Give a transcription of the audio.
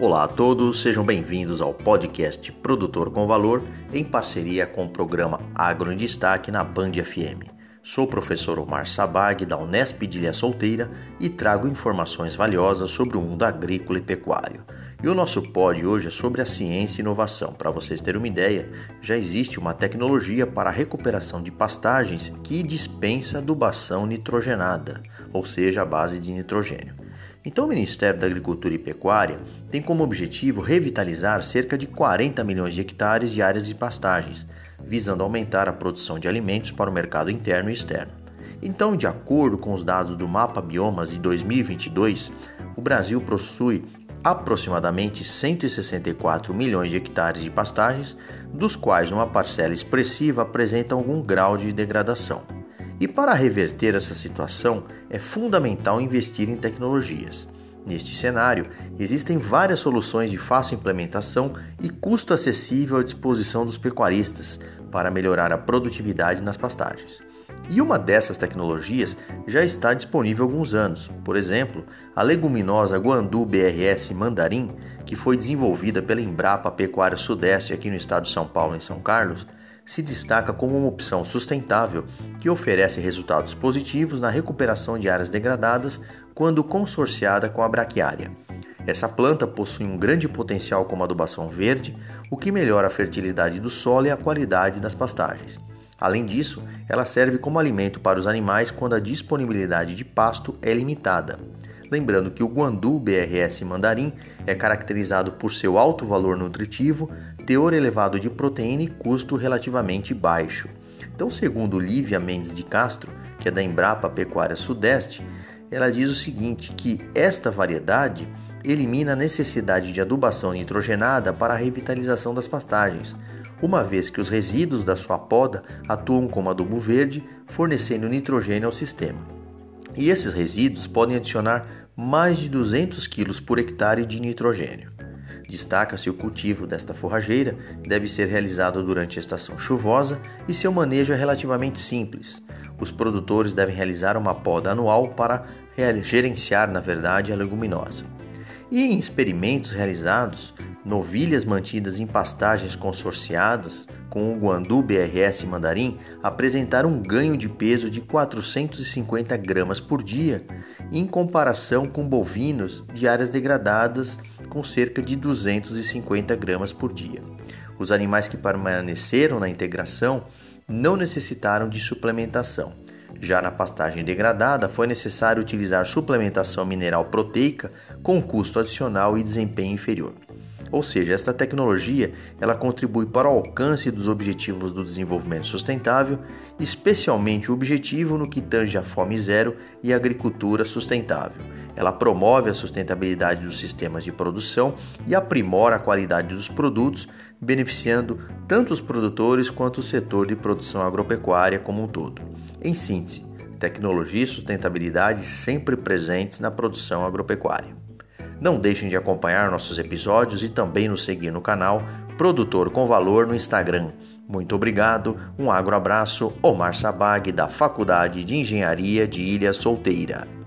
Olá a todos, sejam bem-vindos ao podcast Produtor com Valor em parceria com o programa Agro em Destaque na Band FM. Sou o professor Omar Sabag da Unesp de Ilha Solteira e trago informações valiosas sobre o mundo agrícola e pecuário. E o nosso pod hoje é sobre a ciência e inovação. Para vocês terem uma ideia, já existe uma tecnologia para a recuperação de pastagens que dispensa adubação nitrogenada, ou seja, a base de nitrogênio. Então, o Ministério da Agricultura e Pecuária tem como objetivo revitalizar cerca de 40 milhões de hectares de áreas de pastagens, visando aumentar a produção de alimentos para o mercado interno e externo. Então, de acordo com os dados do Mapa Biomas de 2022, o Brasil possui aproximadamente 164 milhões de hectares de pastagens, dos quais uma parcela expressiva apresenta algum grau de degradação. E para reverter essa situação, é fundamental investir em tecnologias. Neste cenário, existem várias soluções de fácil implementação e custo acessível à disposição dos pecuaristas para melhorar a produtividade nas pastagens. E uma dessas tecnologias já está disponível há alguns anos. Por exemplo, a leguminosa Guandu BRS Mandarim, que foi desenvolvida pela Embrapa Pecuária Sudeste aqui no estado de São Paulo, em São Carlos, se destaca como uma opção sustentável que oferece resultados positivos na recuperação de áreas degradadas quando consorciada com a braquiária. Essa planta possui um grande potencial como adubação verde, o que melhora a fertilidade do solo e a qualidade das pastagens. Além disso, ela serve como alimento para os animais quando a disponibilidade de pasto é limitada. Lembrando que o Guandu BRS Mandarim é caracterizado por seu alto valor nutritivo, teor elevado de proteína e custo relativamente baixo. Então, segundo Lívia Mendes de Castro, que é da Embrapa Pecuária Sudeste, ela diz o seguinte, que esta variedade elimina a necessidade de adubação nitrogenada para a revitalização das pastagens, uma vez que os resíduos da sua poda atuam como adubo verde, fornecendo nitrogênio ao sistema. E esses resíduos podem adicionar mais de 200 kg por hectare de nitrogênio. Destaca-se o cultivo desta forrageira, deve ser realizado durante a estação chuvosa e seu manejo é relativamente simples. Os produtores devem realizar uma poda anual para gerenciar, na verdade, a leguminosa. E em experimentos realizados, novilhas mantidas em pastagens consorciadas com o Guandu BRS Mandarim apresentaram um ganho de peso de 450 gramas por dia, em comparação com bovinos de áreas degradadas com cerca de 250 gramas por dia. Os animais que permaneceram na integração não necessitaram de suplementação. Já na pastagem degradada, foi necessário utilizar suplementação mineral proteica com custo adicional e desempenho inferior. Ou seja, esta tecnologia ela contribui para o alcance dos objetivos do desenvolvimento sustentável, especialmente o objetivo no que tange a fome zero e a agricultura sustentável. Ela promove a sustentabilidade dos sistemas de produção e aprimora a qualidade dos produtos, beneficiando tanto os produtores quanto o setor de produção agropecuária como um todo. Em síntese, tecnologia e sustentabilidade sempre presentes na produção agropecuária. Não deixem de acompanhar nossos episódios e também nos seguir no canal Produtor com Valor no Instagram. Muito obrigado, um agro abraço, Omar Sabag, da Faculdade de Engenharia de Ilha Solteira.